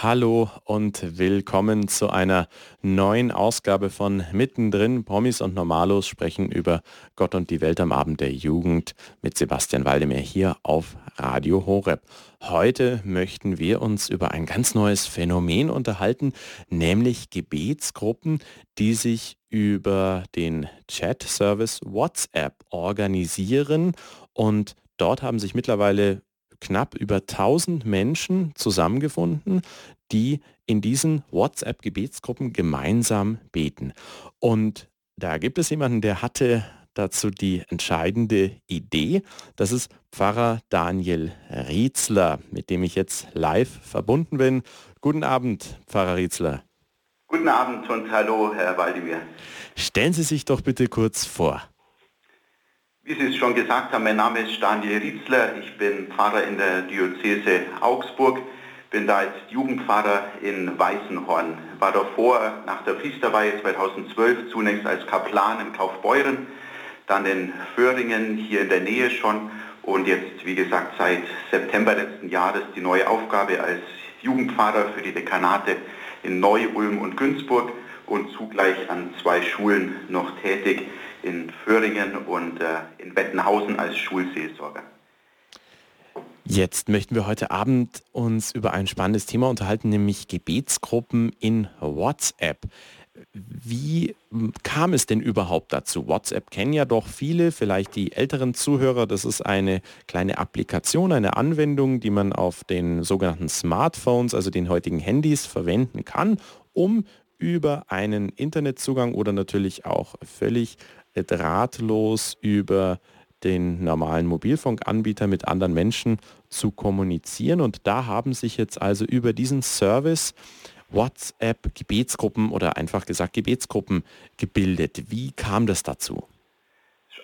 Hallo und willkommen zu einer neuen Ausgabe von Mittendrin. Promis und Normalos sprechen über Gott und die Welt am Abend der Jugend mit Sebastian Waldemar hier auf Radio Horeb. Heute möchten wir uns über ein ganz neues Phänomen unterhalten, nämlich Gebetsgruppen, die sich über den Chat-Service WhatsApp organisieren und Dort haben sich mittlerweile knapp über 1000 Menschen zusammengefunden, die in diesen WhatsApp-Gebetsgruppen gemeinsam beten. Und da gibt es jemanden, der hatte dazu die entscheidende Idee. Das ist Pfarrer Daniel Rietzler, mit dem ich jetzt live verbunden bin. Guten Abend, Pfarrer Rietzler. Guten Abend und hallo, Herr Waldemir. Stellen Sie sich doch bitte kurz vor. Wie Sie es schon gesagt haben, mein Name ist Daniel Rietzler. Ich bin Pfarrer in der Diözese Augsburg, bin da als Jugendpfarrer in Weißenhorn. War davor nach der Priesterweihe 2012 zunächst als Kaplan in Kaufbeuren, dann in Föhringen hier in der Nähe schon und jetzt, wie gesagt, seit September letzten Jahres die neue Aufgabe als Jugendpfarrer für die Dekanate in Neu-Ulm und Günzburg und zugleich an zwei Schulen noch tätig in Föhringen und äh, in Bettenhausen als Schulseelsorger. Jetzt möchten wir heute Abend uns über ein spannendes Thema unterhalten, nämlich Gebetsgruppen in WhatsApp. Wie kam es denn überhaupt dazu? WhatsApp kennen ja doch viele, vielleicht die älteren Zuhörer. Das ist eine kleine Applikation, eine Anwendung, die man auf den sogenannten Smartphones, also den heutigen Handys, verwenden kann, um über einen Internetzugang oder natürlich auch völlig drahtlos über den normalen Mobilfunkanbieter mit anderen Menschen zu kommunizieren. Und da haben sich jetzt also über diesen Service WhatsApp Gebetsgruppen oder einfach gesagt Gebetsgruppen gebildet. Wie kam das dazu?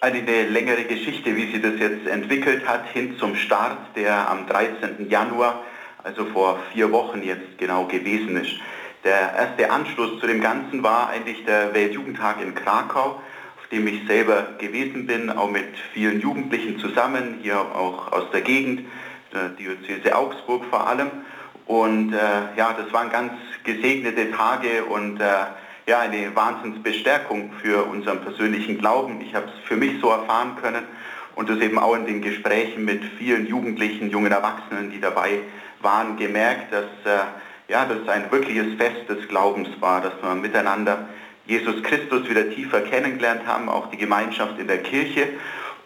Eine längere Geschichte, wie sie das jetzt entwickelt hat, hin zum Start, der am 13. Januar, also vor vier Wochen jetzt genau gewesen ist. Der erste Anschluss zu dem Ganzen war eigentlich der Weltjugendtag in Krakau, dem ich selber gewesen bin, auch mit vielen Jugendlichen zusammen, hier auch aus der Gegend, der Diözese Augsburg vor allem. Und äh, ja, das waren ganz gesegnete Tage und äh, ja, eine Wahnsinnsbestärkung für unseren persönlichen Glauben. Ich habe es für mich so erfahren können und das eben auch in den Gesprächen mit vielen Jugendlichen, jungen Erwachsenen, die dabei waren, gemerkt, dass äh, ja, das ein wirkliches Fest des Glaubens war, dass man miteinander Jesus Christus wieder tiefer kennengelernt haben, auch die Gemeinschaft in der Kirche.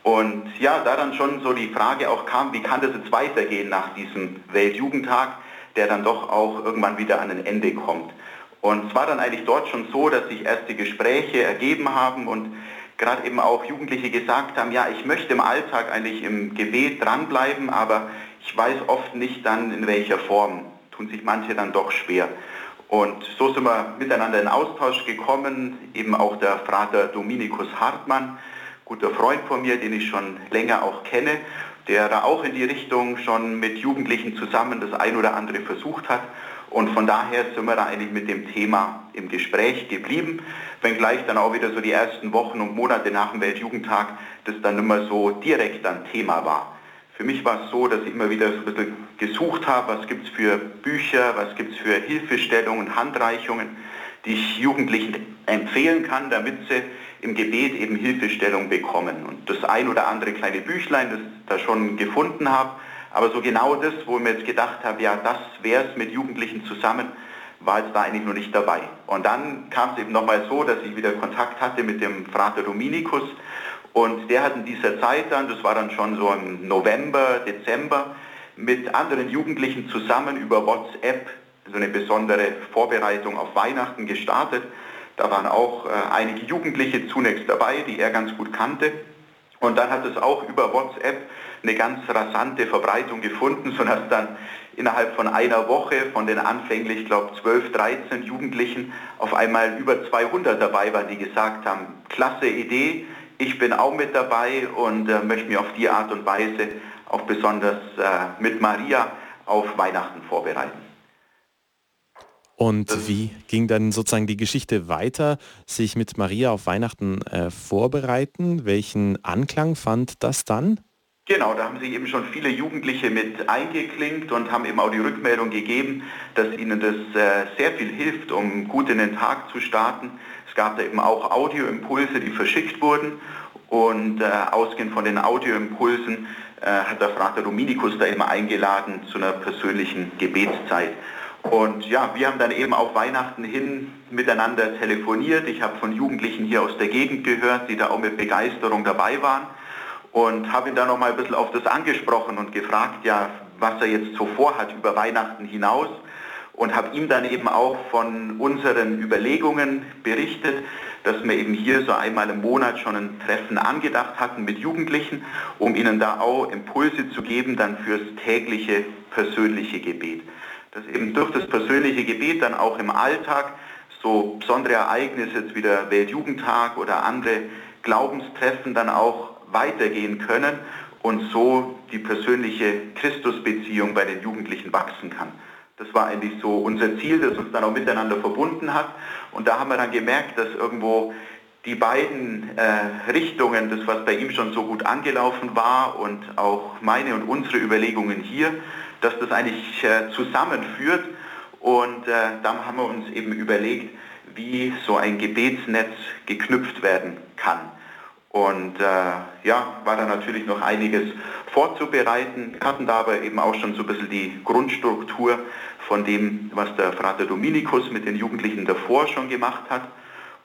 Und ja, da dann schon so die Frage auch kam, wie kann das jetzt weitergehen nach diesem Weltjugendtag, der dann doch auch irgendwann wieder an ein Ende kommt. Und es war dann eigentlich dort schon so, dass sich erste Gespräche ergeben haben und gerade eben auch Jugendliche gesagt haben, ja, ich möchte im Alltag eigentlich im Gebet dranbleiben, aber ich weiß oft nicht dann in welcher Form. Tun sich manche dann doch schwer. Und so sind wir miteinander in Austausch gekommen, eben auch der Frater Dominikus Hartmann, guter Freund von mir, den ich schon länger auch kenne, der da auch in die Richtung schon mit Jugendlichen zusammen das ein oder andere versucht hat. Und von daher sind wir da eigentlich mit dem Thema im Gespräch geblieben, wenngleich dann auch wieder so die ersten Wochen und Monate nach dem Weltjugendtag das dann mehr so direkt ein Thema war. Für mich war es so, dass ich immer wieder so ein bisschen gesucht habe, was gibt es für Bücher, was gibt es für Hilfestellungen, Handreichungen, die ich Jugendlichen empfehlen kann, damit sie im Gebet eben Hilfestellung bekommen. Und das ein oder andere kleine Büchlein, das ich da schon gefunden habe, aber so genau das, wo ich mir jetzt gedacht habe, ja, das wäre es mit Jugendlichen zusammen, war jetzt da eigentlich noch nicht dabei. Und dann kam es eben nochmal so, dass ich wieder Kontakt hatte mit dem Frater Dominikus, und der hat in dieser Zeit dann, das war dann schon so im November, Dezember, mit anderen Jugendlichen zusammen über WhatsApp so eine besondere Vorbereitung auf Weihnachten gestartet. Da waren auch äh, einige Jugendliche zunächst dabei, die er ganz gut kannte. Und dann hat es auch über WhatsApp eine ganz rasante Verbreitung gefunden, sodass dann innerhalb von einer Woche von den anfänglich, ich glaube 12, 13 Jugendlichen auf einmal über 200 dabei waren, die gesagt haben, klasse Idee, ich bin auch mit dabei und äh, möchte mich auf die Art und Weise auch besonders äh, mit Maria auf Weihnachten vorbereiten. Und wie ging dann sozusagen die Geschichte weiter, sich mit Maria auf Weihnachten äh, vorbereiten? Welchen Anklang fand das dann? Genau, da haben sich eben schon viele Jugendliche mit eingeklinkt und haben eben auch die Rückmeldung gegeben, dass ihnen das äh, sehr viel hilft, um gut in den Tag zu starten. Gab da eben auch Audioimpulse, die verschickt wurden und äh, ausgehend von den Audioimpulsen äh, hat der Frater Dominikus da eben eingeladen zu einer persönlichen Gebetszeit. Und ja, wir haben dann eben auf Weihnachten hin miteinander telefoniert. Ich habe von Jugendlichen hier aus der Gegend gehört, die da auch mit Begeisterung dabei waren und habe ihn dann noch mal ein bisschen auf das angesprochen und gefragt, ja, was er jetzt so vorhat über Weihnachten hinaus und habe ihm dann eben auch von unseren Überlegungen berichtet, dass wir eben hier so einmal im Monat schon ein Treffen angedacht hatten mit Jugendlichen, um ihnen da auch Impulse zu geben dann fürs tägliche persönliche Gebet. Dass eben durch das persönliche Gebet dann auch im Alltag so besondere Ereignisse jetzt wie der Weltjugendtag oder andere Glaubenstreffen dann auch weitergehen können und so die persönliche Christusbeziehung bei den Jugendlichen wachsen kann. Das war eigentlich so unser Ziel, das uns dann auch miteinander verbunden hat. Und da haben wir dann gemerkt, dass irgendwo die beiden äh, Richtungen, das was bei ihm schon so gut angelaufen war und auch meine und unsere Überlegungen hier, dass das eigentlich äh, zusammenführt. Und äh, dann haben wir uns eben überlegt, wie so ein Gebetsnetz geknüpft werden kann. Und äh, ja, war da natürlich noch einiges vorzubereiten. Wir hatten da aber eben auch schon so ein bisschen die Grundstruktur von dem, was der Frater Dominikus mit den Jugendlichen davor schon gemacht hat.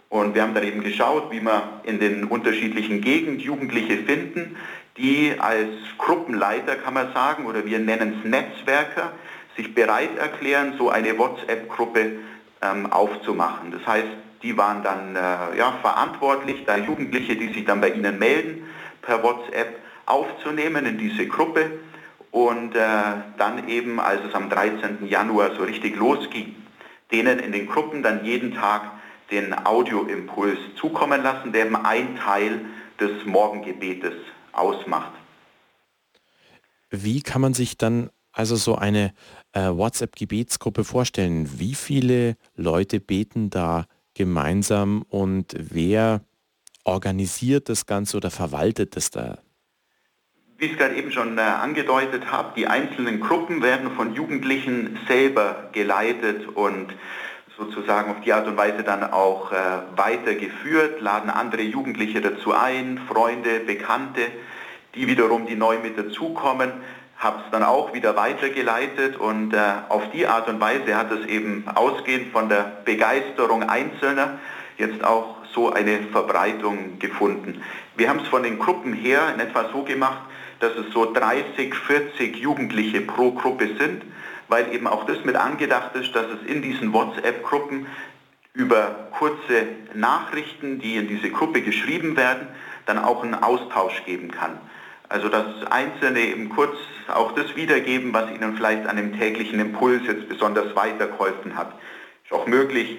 Und wir haben dann eben geschaut, wie wir in den unterschiedlichen Gegenden Jugendliche finden, die als Gruppenleiter, kann man sagen, oder wir nennen es Netzwerker, sich bereit erklären, so eine WhatsApp-Gruppe ähm, aufzumachen. Das heißt, die waren dann äh, ja, verantwortlich, da Jugendliche, die sich dann bei ihnen melden, per WhatsApp aufzunehmen in diese Gruppe und äh, dann eben, als es am 13. Januar so richtig losging, denen in den Gruppen dann jeden Tag den Audioimpuls zukommen lassen, der eben ein Teil des Morgengebetes ausmacht. Wie kann man sich dann also so eine äh, WhatsApp-Gebetsgruppe vorstellen? Wie viele Leute beten da gemeinsam und wer organisiert das Ganze oder verwaltet das da? Wie ich es gerade eben schon äh, angedeutet habe, die einzelnen Gruppen werden von Jugendlichen selber geleitet und sozusagen auf die Art und Weise dann auch äh, weitergeführt, laden andere Jugendliche dazu ein, Freunde, Bekannte, die wiederum, die neu mit dazukommen, habe es dann auch wieder weitergeleitet und äh, auf die Art und Weise hat es eben ausgehend von der Begeisterung Einzelner jetzt auch so eine Verbreitung gefunden. Wir haben es von den Gruppen her in etwa so gemacht, dass es so 30, 40 Jugendliche pro Gruppe sind, weil eben auch das mit angedacht ist, dass es in diesen WhatsApp-Gruppen über kurze Nachrichten, die in diese Gruppe geschrieben werden, dann auch einen Austausch geben kann. Also dass Einzelne eben kurz auch das wiedergeben, was ihnen vielleicht an dem täglichen Impuls jetzt besonders weitergeholfen hat. Ist auch möglich,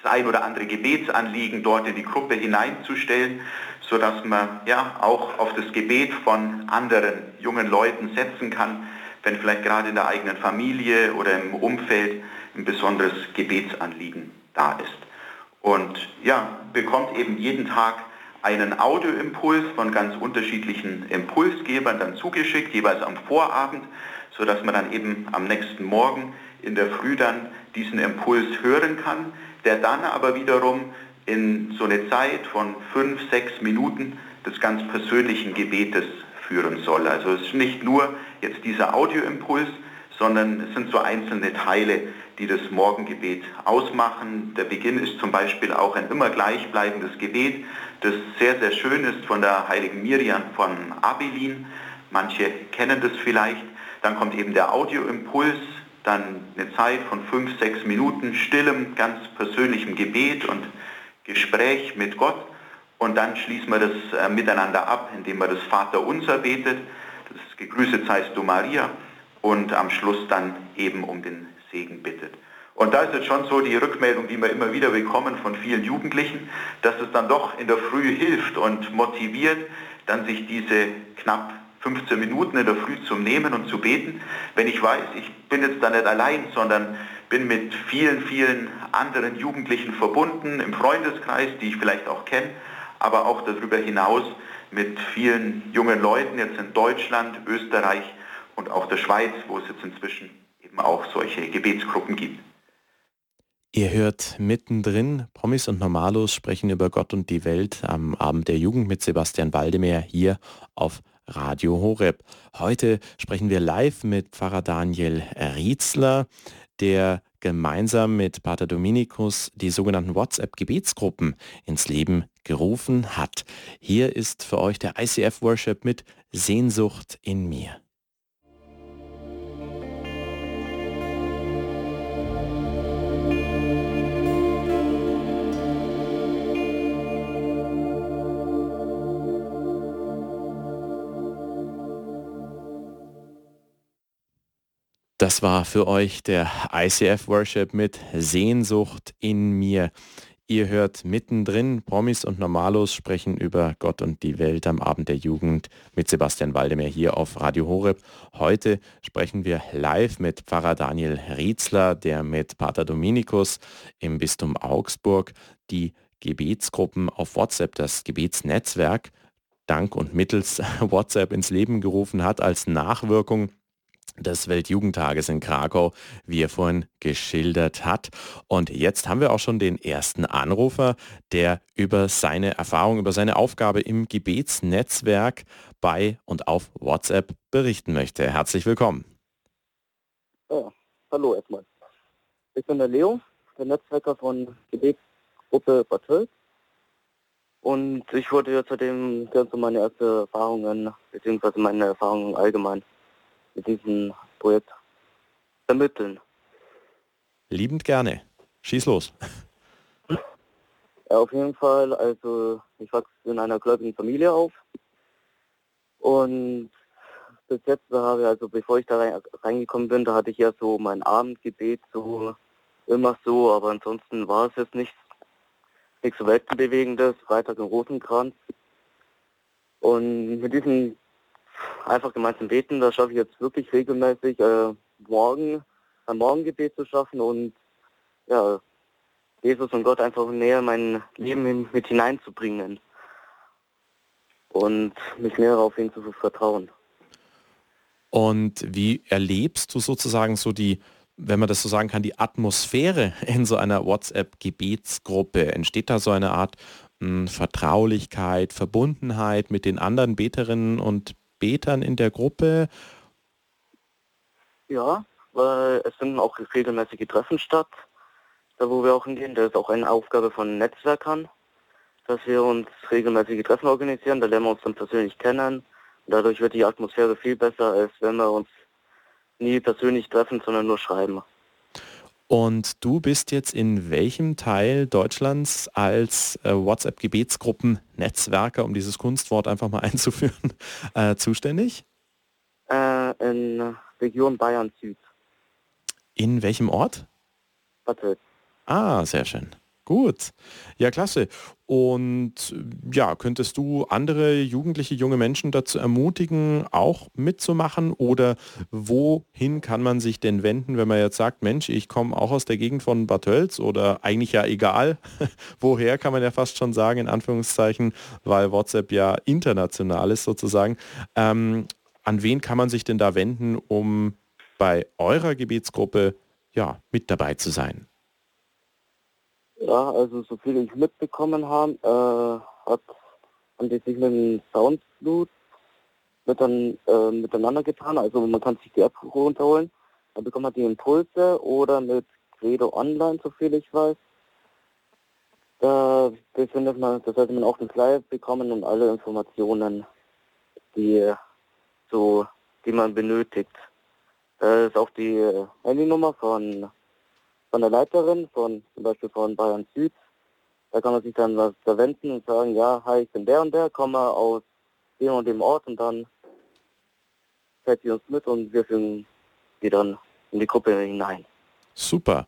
das ein oder andere Gebetsanliegen dort in die Gruppe hineinzustellen, sodass man ja auch auf das Gebet von anderen jungen Leuten setzen kann, wenn vielleicht gerade in der eigenen Familie oder im Umfeld ein besonderes Gebetsanliegen da ist. Und ja, bekommt eben jeden Tag einen Audioimpuls von ganz unterschiedlichen Impulsgebern dann zugeschickt, jeweils am Vorabend, sodass man dann eben am nächsten Morgen in der Früh dann diesen Impuls hören kann, der dann aber wiederum in so eine Zeit von fünf, sechs Minuten des ganz persönlichen Gebetes führen soll. Also es ist nicht nur jetzt dieser Audioimpuls, sondern es sind so einzelne Teile, die das Morgengebet ausmachen. Der Beginn ist zum Beispiel auch ein immer gleichbleibendes Gebet, das sehr, sehr schön ist von der heiligen Miriam von Abelin. Manche kennen das vielleicht. Dann kommt eben der Audioimpuls, dann eine Zeit von fünf, sechs Minuten stillem, ganz persönlichem Gebet und Gespräch mit Gott. Und dann schließen wir das äh, miteinander ab, indem wir das Vaterunser betet. Das Gegrüßet seist du Maria. Und am Schluss dann eben um den Segen bittet. Und da ist jetzt schon so die Rückmeldung, die wir immer wieder bekommen von vielen Jugendlichen, dass es dann doch in der Früh hilft und motiviert, dann sich diese knapp 15 Minuten in der Früh zu nehmen und zu beten, wenn ich weiß, ich bin jetzt da nicht allein, sondern bin mit vielen, vielen anderen Jugendlichen verbunden, im Freundeskreis, die ich vielleicht auch kenne, aber auch darüber hinaus, mit vielen jungen Leuten jetzt in Deutschland, Österreich und auch der Schweiz, wo es jetzt inzwischen eben auch solche Gebetsgruppen gibt. Ihr hört mittendrin, Promis und Normalos sprechen über Gott und die Welt am Abend der Jugend mit Sebastian Waldemar hier auf Radio Horeb. Heute sprechen wir live mit Pfarrer Daniel Rietzler, der gemeinsam mit Pater Dominikus die sogenannten WhatsApp-Gebetsgruppen ins Leben gerufen hat. Hier ist für euch der ICF Worship mit Sehnsucht in mir. Das war für euch der ICF Worship mit Sehnsucht in mir. Ihr hört mittendrin, Promis und Normalos sprechen über Gott und die Welt am Abend der Jugend mit Sebastian Waldemar hier auf Radio Horeb. Heute sprechen wir live mit Pfarrer Daniel Rietzler, der mit Pater Dominikus im Bistum Augsburg die Gebetsgruppen auf WhatsApp, das Gebetsnetzwerk, dank und mittels WhatsApp ins Leben gerufen hat als Nachwirkung des Weltjugendtages in Krakau, wie er vorhin geschildert hat. Und jetzt haben wir auch schon den ersten Anrufer, der über seine Erfahrung, über seine Aufgabe im Gebetsnetzwerk bei und auf WhatsApp berichten möchte. Herzlich willkommen. Ja, hallo erstmal. Ich bin der Leo, der Netzwerker von Gebetsgruppe Bad Hölz. Und ich wollte jetzt seitdem ganz so meine ersten Erfahrungen, beziehungsweise meine Erfahrungen allgemein mit diesem Projekt vermitteln. Liebend gerne. Schieß los. Ja, auf jeden Fall. Also ich wachse in einer gläubigen Familie auf. Und bis jetzt habe ich, also bevor ich da reingekommen bin, da hatte ich ja so mein Abendgebet so immer so, aber ansonsten war es jetzt nichts, nichts so Weltenbewegendes, Freitag im Rosenkranz. Und mit diesem einfach gemeinsam beten. Das schaffe ich jetzt wirklich regelmäßig, äh, morgen ein Morgengebet zu schaffen und ja, Jesus und Gott einfach näher mein Leben mit hineinzubringen und mich näher auf ihn zu vertrauen. Und wie erlebst du sozusagen so die, wenn man das so sagen kann, die Atmosphäre in so einer WhatsApp-Gebetsgruppe? Entsteht da so eine Art mh, hm, Vertraulichkeit, Verbundenheit mit den anderen Beterinnen und Betern in der Gruppe? Ja, weil es finden auch regelmäßige Treffen statt, da wo wir auch hingehen. Das ist auch eine Aufgabe von Netzwerkern, dass wir uns regelmäßige Treffen organisieren. Da lernen wir uns dann persönlich kennen. Dadurch wird die Atmosphäre viel besser, als wenn wir uns nie persönlich treffen, sondern nur schreiben. Und du bist jetzt in welchem Teil Deutschlands als äh, WhatsApp-Gebetsgruppen-Netzwerker, um dieses Kunstwort einfach mal einzuführen, äh, zuständig? Äh, in Region Bayern Süd. In welchem Ort? Bad Ah, sehr schön. Gut, ja klasse. Und ja, könntest du andere jugendliche, junge Menschen dazu ermutigen, auch mitzumachen? Oder wohin kann man sich denn wenden, wenn man jetzt sagt, Mensch, ich komme auch aus der Gegend von Bad Tölz oder eigentlich ja egal, woher kann man ja fast schon sagen, in Anführungszeichen, weil WhatsApp ja international ist sozusagen. Ähm, an wen kann man sich denn da wenden, um bei eurer Gebetsgruppe ja, mit dabei zu sein? Ja, also so viel ich mitbekommen habe, äh, hat, haben die sich mit dem Soundflut mit dann, äh, miteinander getan. Also man kann sich die App runterholen, dann bekommt man die Impulse oder mit Credo Online, so viel ich weiß. Da befindet man, da sollte man auch den Flyer bekommen und alle Informationen, die so, die man benötigt. Da ist auch die Handynummer von von der Leiterin, von zum Beispiel von Bayern Süd. Da kann man sich dann was verwenden und sagen, ja, hi, ich bin der und der, komme aus dem und dem Ort und dann fährt sie uns mit und wir führen sie dann in die Gruppe hinein. Super.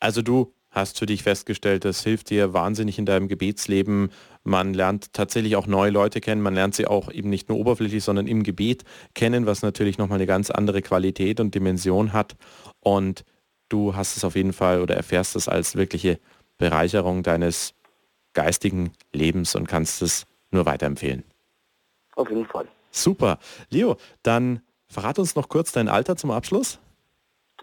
Also du hast für dich festgestellt, das hilft dir wahnsinnig in deinem Gebetsleben. Man lernt tatsächlich auch neue Leute kennen. Man lernt sie auch eben nicht nur oberflächlich, sondern im Gebet kennen, was natürlich nochmal eine ganz andere Qualität und Dimension hat. Und du hast es auf jeden Fall oder erfährst es als wirkliche Bereicherung deines geistigen Lebens und kannst es nur weiterempfehlen. Auf jeden Fall. Super. Leo, dann verrat uns noch kurz dein Alter zum Abschluss.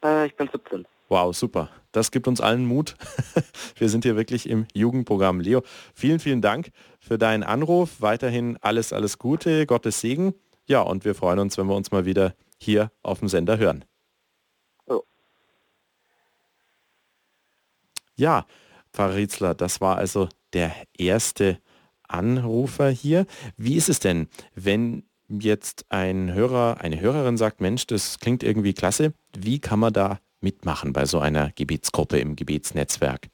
Äh, ich bin 17. Wow, super. Das gibt uns allen Mut. Wir sind hier wirklich im Jugendprogramm. Leo, vielen, vielen Dank für deinen Anruf. Weiterhin alles, alles Gute, Gottes Segen. Ja, und wir freuen uns, wenn wir uns mal wieder hier auf dem Sender hören. Ja, Pfarrer Rietzler, das war also der erste Anrufer hier. Wie ist es denn, wenn jetzt ein Hörer, eine Hörerin sagt, Mensch, das klingt irgendwie klasse, wie kann man da mitmachen bei so einer Gebetsgruppe im Gebetsnetzwerk?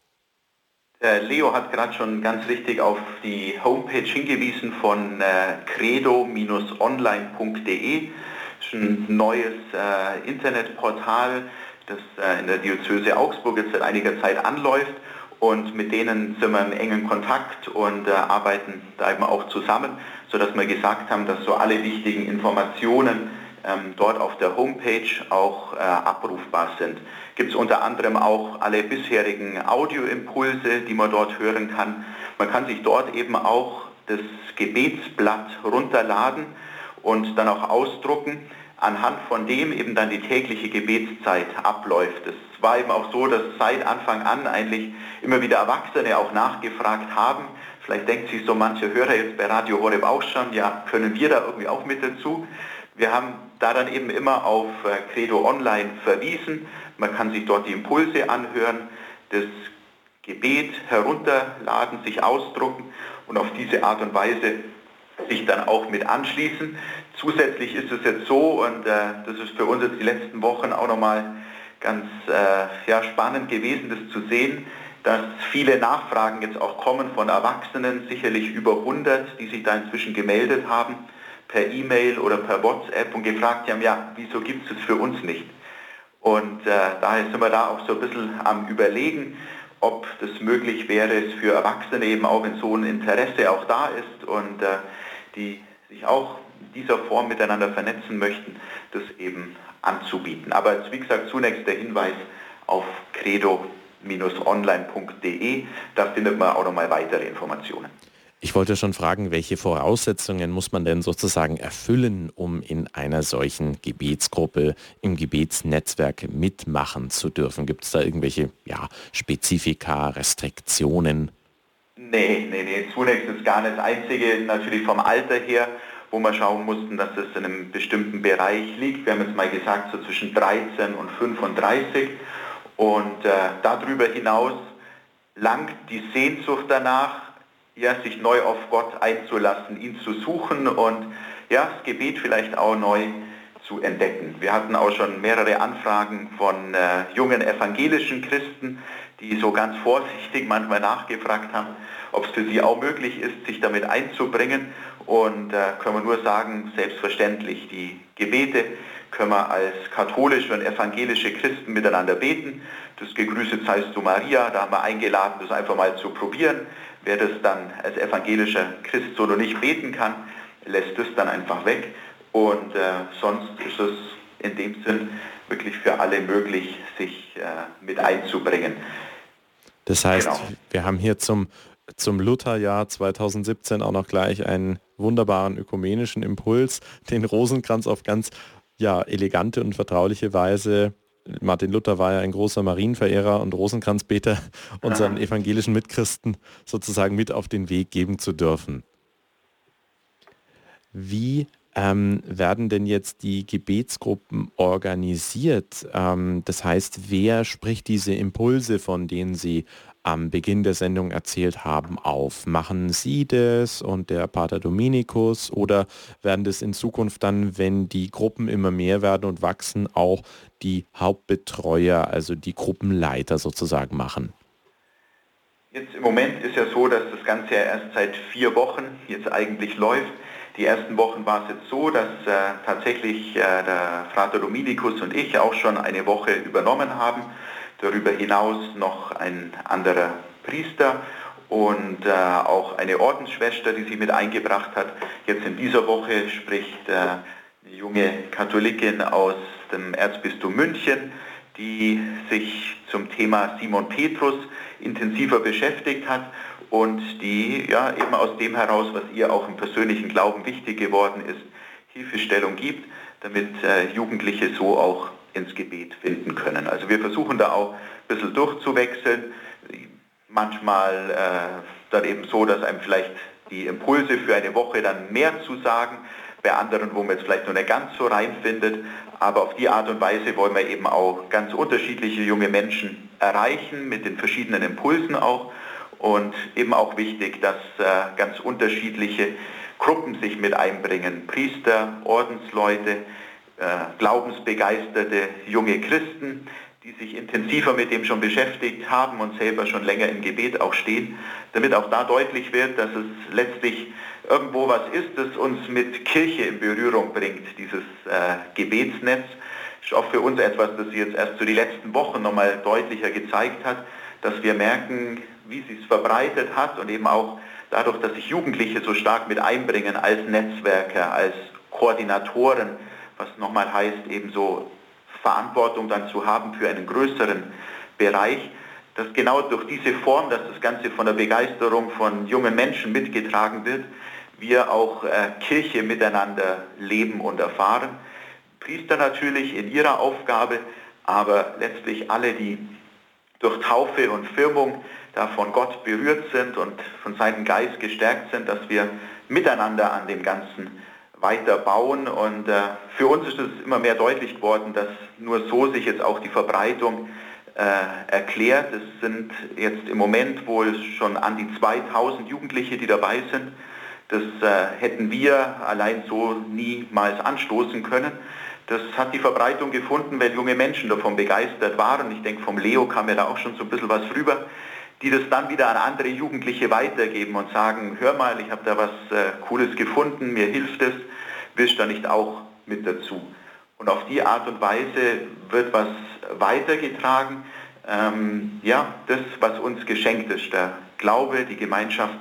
Der Leo hat gerade schon ganz richtig auf die Homepage hingewiesen von äh, credo-online.de. Das ist ein neues äh, Internetportal, das äh, in der Diözese Augsburg jetzt seit einiger Zeit anläuft und mit denen sind wir im engen Kontakt und äh, arbeiten da eben auch zusammen, sodass wir gesagt haben, dass so alle wichtigen Informationen ähm, dort auf der Homepage auch äh, abrufbar sind. Gibt es unter anderem auch alle bisherigen Audioimpulse, die man dort hören kann. Man kann sich dort eben auch das Gebetsblatt runterladen und dann auch ausdrucken, anhand von dem eben dann die tägliche Gebetszeit abläuft. Es war eben auch so, dass seit Anfang an eigentlich immer wieder Erwachsene auch nachgefragt haben. Vielleicht denkt sich so manche Hörer jetzt bei Radio Horeb auch schon, ja, können wir da irgendwie auch mit dazu? Wir haben da dann eben immer auf äh, Credo Online verwiesen. Man kann sich dort die Impulse anhören, das Gebet herunterladen, sich ausdrucken und auf diese Art und Weise sich dann auch mit anschließen. Zusätzlich ist es jetzt so, und äh, das ist für uns jetzt die letzten Wochen auch nochmal ganz äh, ja, spannend gewesen, das zu sehen, dass viele Nachfragen jetzt auch kommen von Erwachsenen, sicherlich über 100, die sich da inzwischen gemeldet haben per E-Mail oder per WhatsApp und gefragt haben, ja, wieso gibt es es für uns nicht? Und äh, daher sind wir da auch so ein bisschen am Überlegen, ob das möglich wäre, es für Erwachsene eben auch, wenn so ein Interesse auch da ist und äh, die sich auch dieser Form miteinander vernetzen möchten, das eben anzubieten. Aber jetzt, wie gesagt, zunächst der Hinweis auf credo-online.de, da findet man auch nochmal weitere Informationen. Ich wollte schon fragen, welche Voraussetzungen muss man denn sozusagen erfüllen, um in einer solchen Gebetsgruppe, im Gebetsnetzwerk mitmachen zu dürfen? Gibt es da irgendwelche ja, Spezifika, Restriktionen? Nee, nee, nee, zunächst ist gar nicht das Einzige, natürlich vom Alter her, wo wir schauen mussten, dass es in einem bestimmten Bereich liegt. Wir haben jetzt mal gesagt, so zwischen 13 und 35. Und äh, darüber hinaus langt die Sehnsucht danach, ja, sich neu auf Gott einzulassen, ihn zu suchen und ja, das Gebet vielleicht auch neu zu entdecken. Wir hatten auch schon mehrere Anfragen von äh, jungen evangelischen Christen, die so ganz vorsichtig manchmal nachgefragt haben, ob es für sie auch möglich ist, sich damit einzubringen. Und äh, können wir nur sagen, selbstverständlich, die Gebete können wir als katholische und evangelische Christen miteinander beten. Das Gegrüßet seist du Maria, da haben wir eingeladen, das einfach mal zu probieren. Wer das dann als evangelischer Christ so noch nicht beten kann, lässt es dann einfach weg. Und äh, sonst ist es in dem Sinn wirklich für alle möglich, sich äh, mit einzubringen. Das heißt, genau. wir haben hier zum, zum Lutherjahr 2017 auch noch gleich einen wunderbaren ökumenischen Impuls, den Rosenkranz auf ganz ja, elegante und vertrauliche Weise Martin Luther war ja ein großer Marienverehrer und Rosenkranzbeter, unseren evangelischen Mitchristen sozusagen mit auf den Weg geben zu dürfen. Wie ähm, werden denn jetzt die Gebetsgruppen organisiert? Ähm, das heißt, wer spricht diese Impulse, von denen Sie am Beginn der Sendung erzählt haben, auf? Machen Sie das und der Pater Dominikus oder werden das in Zukunft dann, wenn die Gruppen immer mehr werden und wachsen, auch die Hauptbetreuer, also die Gruppenleiter sozusagen machen? Jetzt im Moment ist ja so, dass das Ganze ja erst seit vier Wochen jetzt eigentlich läuft. Die ersten Wochen war es jetzt so, dass äh, tatsächlich äh, der Frater Dominikus und ich auch schon eine Woche übernommen haben darüber hinaus noch ein anderer Priester und äh, auch eine Ordensschwester, die sich mit eingebracht hat. Jetzt in dieser Woche spricht äh, eine junge Katholikin aus dem Erzbistum München, die sich zum Thema Simon Petrus intensiver beschäftigt hat und die ja eben aus dem heraus, was ihr auch im persönlichen Glauben wichtig geworden ist, Hilfestellung gibt, damit äh, Jugendliche so auch ins Gebet finden können. Also wir versuchen da auch ein bisschen durchzuwechseln. Manchmal äh, dann eben so, dass einem vielleicht die Impulse für eine Woche dann mehr zu sagen, bei anderen, wo man jetzt vielleicht noch nicht ganz so reinfindet. Aber auf die Art und Weise wollen wir eben auch ganz unterschiedliche junge Menschen erreichen, mit den verschiedenen Impulsen auch. Und eben auch wichtig, dass äh, ganz unterschiedliche Gruppen sich mit einbringen. Priester, Ordensleute, äh, glaubensbegeisterte junge Christen, die sich intensiver mit dem schon beschäftigt haben und selber schon länger im Gebet auch stehen, damit auch da deutlich wird, dass es letztlich irgendwo was ist, das uns mit Kirche in Berührung bringt, dieses äh, Gebetsnetz. Ist auch für uns etwas, das sich jetzt erst so die letzten Wochen nochmal deutlicher gezeigt hat, dass wir merken, wie sie es verbreitet hat und eben auch dadurch, dass sich Jugendliche so stark mit einbringen als Netzwerker, als Koordinatoren, was nochmal heißt, eben so Verantwortung dann zu haben für einen größeren Bereich, dass genau durch diese Form, dass das Ganze von der Begeisterung von jungen Menschen mitgetragen wird, wir auch äh, Kirche miteinander leben und erfahren. Priester natürlich in ihrer Aufgabe, aber letztlich alle, die durch Taufe und Firmung da von Gott berührt sind und von seinem Geist gestärkt sind, dass wir miteinander an dem Ganzen weiter bauen. Und äh, für uns ist es immer mehr deutlich geworden, dass nur so sich jetzt auch die Verbreitung äh, erklärt. Es sind jetzt im Moment wohl schon an die 2000 Jugendliche, die dabei sind. Das äh, hätten wir allein so niemals anstoßen können. Das hat die Verbreitung gefunden, weil junge Menschen davon begeistert waren. Ich denke, vom Leo kam ja da auch schon so ein bisschen was rüber, die das dann wieder an andere Jugendliche weitergeben und sagen, hör mal, ich habe da was äh, Cooles gefunden, mir hilft es, willst du da nicht auch mit dazu? Und auf die Art und Weise wird was weitergetragen. Ähm, ja, das, was uns geschenkt ist, der Glaube, die Gemeinschaft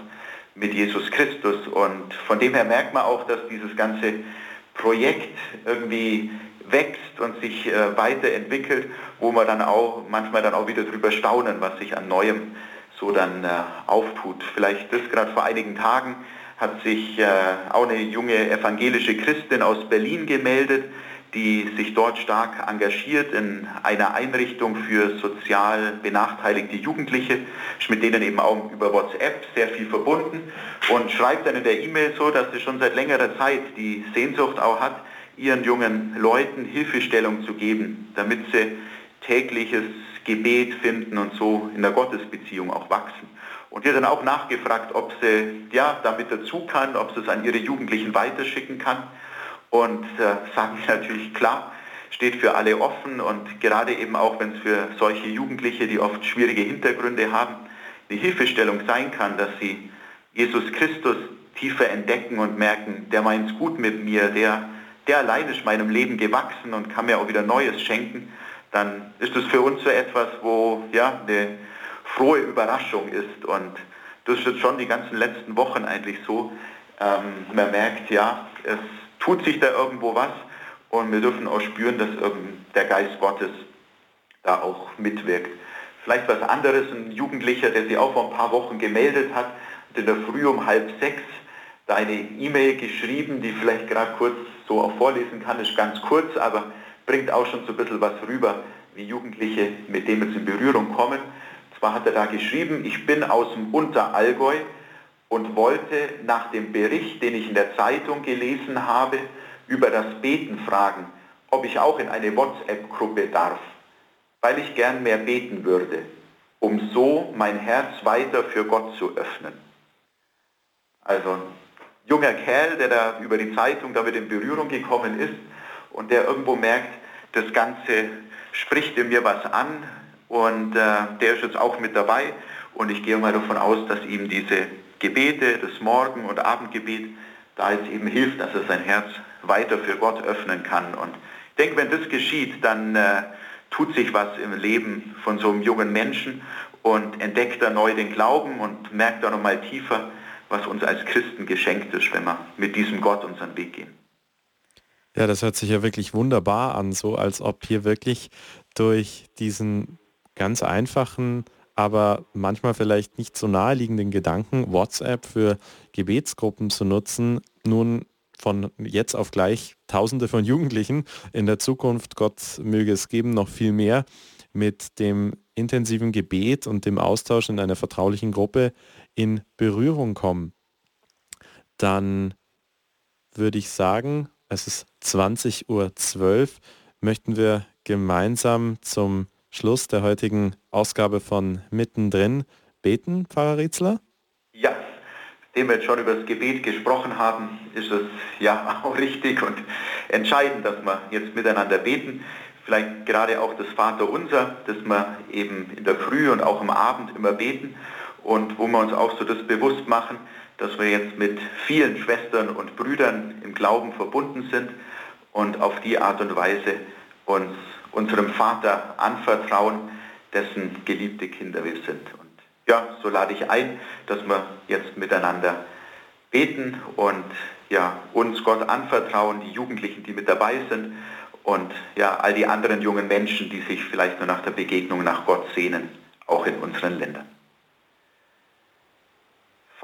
mit Jesus Christus. Und von dem her merkt man auch, dass dieses ganze Projekt irgendwie wächst und sich äh, weiterentwickelt, wo man dann auch manchmal dann auch wieder drüber staunen, was sich an Neuem so dann äh, auftut. Vielleicht das gerade vor einigen Tagen hat sich äh, auch eine junge evangelische Christin aus Berlin gemeldet, die sich dort stark engagiert in einer Einrichtung für sozial benachteiligte Jugendliche, ist mit denen eben auch über WhatsApp sehr viel verbunden und schreibt dann in der E-Mail so, dass sie schon seit längerer Zeit die Sehnsucht auch hat, ihren jungen Leuten Hilfestellung zu geben, damit sie tägliches Gebet finden und so in der Gottesbeziehung auch wachsen. Und ihr dann auch nachgefragt, ob sie ja damit dazu kann, ob sie es an ihre Jugendlichen weiterschicken kann. Und äh, sagen wir natürlich klar, steht für alle offen und gerade eben auch, wenn es für solche Jugendliche, die oft schwierige Hintergründe haben, eine Hilfestellung sein kann, dass sie Jesus Christus tiefer entdecken und merken, der meint es gut mit mir, der, der allein ist meinem Leben gewachsen und kann mir auch wieder Neues schenken, dann ist es für uns so etwas, wo ja eine frohe Überraschung ist und das ist jetzt schon die ganzen letzten Wochen eigentlich so. Ähm, man merkt, ja, es tut sich da irgendwo was und wir dürfen auch spüren, dass der Geist Gottes da auch mitwirkt. Vielleicht was anderes, ein Jugendlicher, der sich auch vor ein paar Wochen gemeldet hat und in der Früh um halb sechs da eine E-Mail geschrieben, die vielleicht gerade kurz so auch vorlesen kann, ist ganz kurz, aber bringt auch schon so ein bisschen was rüber, wie Jugendliche mit dem jetzt in Berührung kommen. Zwar hat er da geschrieben, ich bin aus dem Unterallgäu und wollte nach dem Bericht, den ich in der Zeitung gelesen habe, über das Beten fragen, ob ich auch in eine WhatsApp-Gruppe darf, weil ich gern mehr beten würde, um so mein Herz weiter für Gott zu öffnen. Also junger Kerl, der da über die Zeitung damit in Berührung gekommen ist und der irgendwo merkt, das Ganze spricht in mir was an und äh, der ist jetzt auch mit dabei und ich gehe mal davon aus, dass ihm diese Gebete, das Morgen- und Abendgebet, da es eben hilft, dass er sein Herz weiter für Gott öffnen kann. Und ich denke, wenn das geschieht, dann äh, tut sich was im Leben von so einem jungen Menschen und entdeckt er neu den Glauben und merkt da nochmal tiefer, was uns als Christen geschenkt ist, wenn wir mit diesem Gott unseren Weg gehen. Ja, das hört sich ja wirklich wunderbar an, so als ob hier wirklich durch diesen ganz einfachen aber manchmal vielleicht nicht so naheliegenden Gedanken, WhatsApp für Gebetsgruppen zu nutzen, nun von jetzt auf gleich Tausende von Jugendlichen in der Zukunft, Gott möge es geben, noch viel mehr mit dem intensiven Gebet und dem Austausch in einer vertraulichen Gruppe in Berührung kommen, dann würde ich sagen, es ist 20.12 Uhr, möchten wir gemeinsam zum Schluss der heutigen Ausgabe von Mittendrin beten, Pfarrer Rietzler? Ja, nachdem wir jetzt schon über das Gebet gesprochen haben, ist es ja auch richtig und entscheidend, dass wir jetzt miteinander beten. Vielleicht gerade auch das Vaterunser, das wir eben in der Früh und auch am Abend immer beten und wo wir uns auch so das bewusst machen, dass wir jetzt mit vielen Schwestern und Brüdern im Glauben verbunden sind und auf die Art und Weise uns unserem Vater anvertrauen, dessen geliebte Kinder wir sind. Und ja, so lade ich ein, dass wir jetzt miteinander beten und ja, uns Gott anvertrauen, die Jugendlichen, die mit dabei sind und ja, all die anderen jungen Menschen, die sich vielleicht nur nach der Begegnung nach Gott sehnen, auch in unseren Ländern.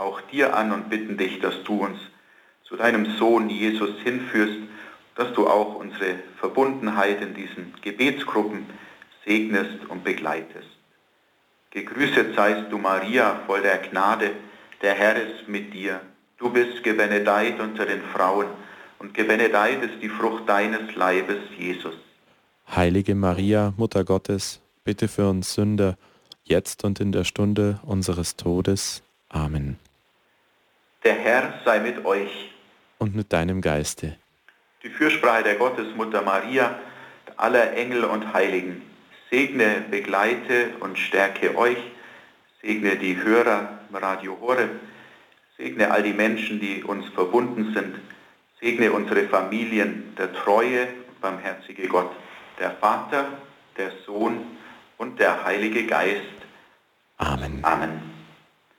auch dir an und bitten dich, dass du uns zu deinem Sohn Jesus hinführst, dass du auch unsere Verbundenheit in diesen Gebetsgruppen segnest und begleitest. Gegrüßet seist du, Maria, voll der Gnade, der Herr ist mit dir. Du bist gebenedeit unter den Frauen und gebenedeit ist die Frucht deines Leibes, Jesus. Heilige Maria, Mutter Gottes, bitte für uns Sünder, jetzt und in der Stunde unseres Todes. Amen. Der Herr sei mit euch. Und mit deinem Geiste die Fürsprache der Gottesmutter Maria, aller Engel und Heiligen, segne, begleite und stärke euch, segne die Hörer im Radio Horeb, segne all die Menschen, die uns verbunden sind, segne unsere Familien, der treue, barmherzige Gott, der Vater, der Sohn und der Heilige Geist. Amen. Amen.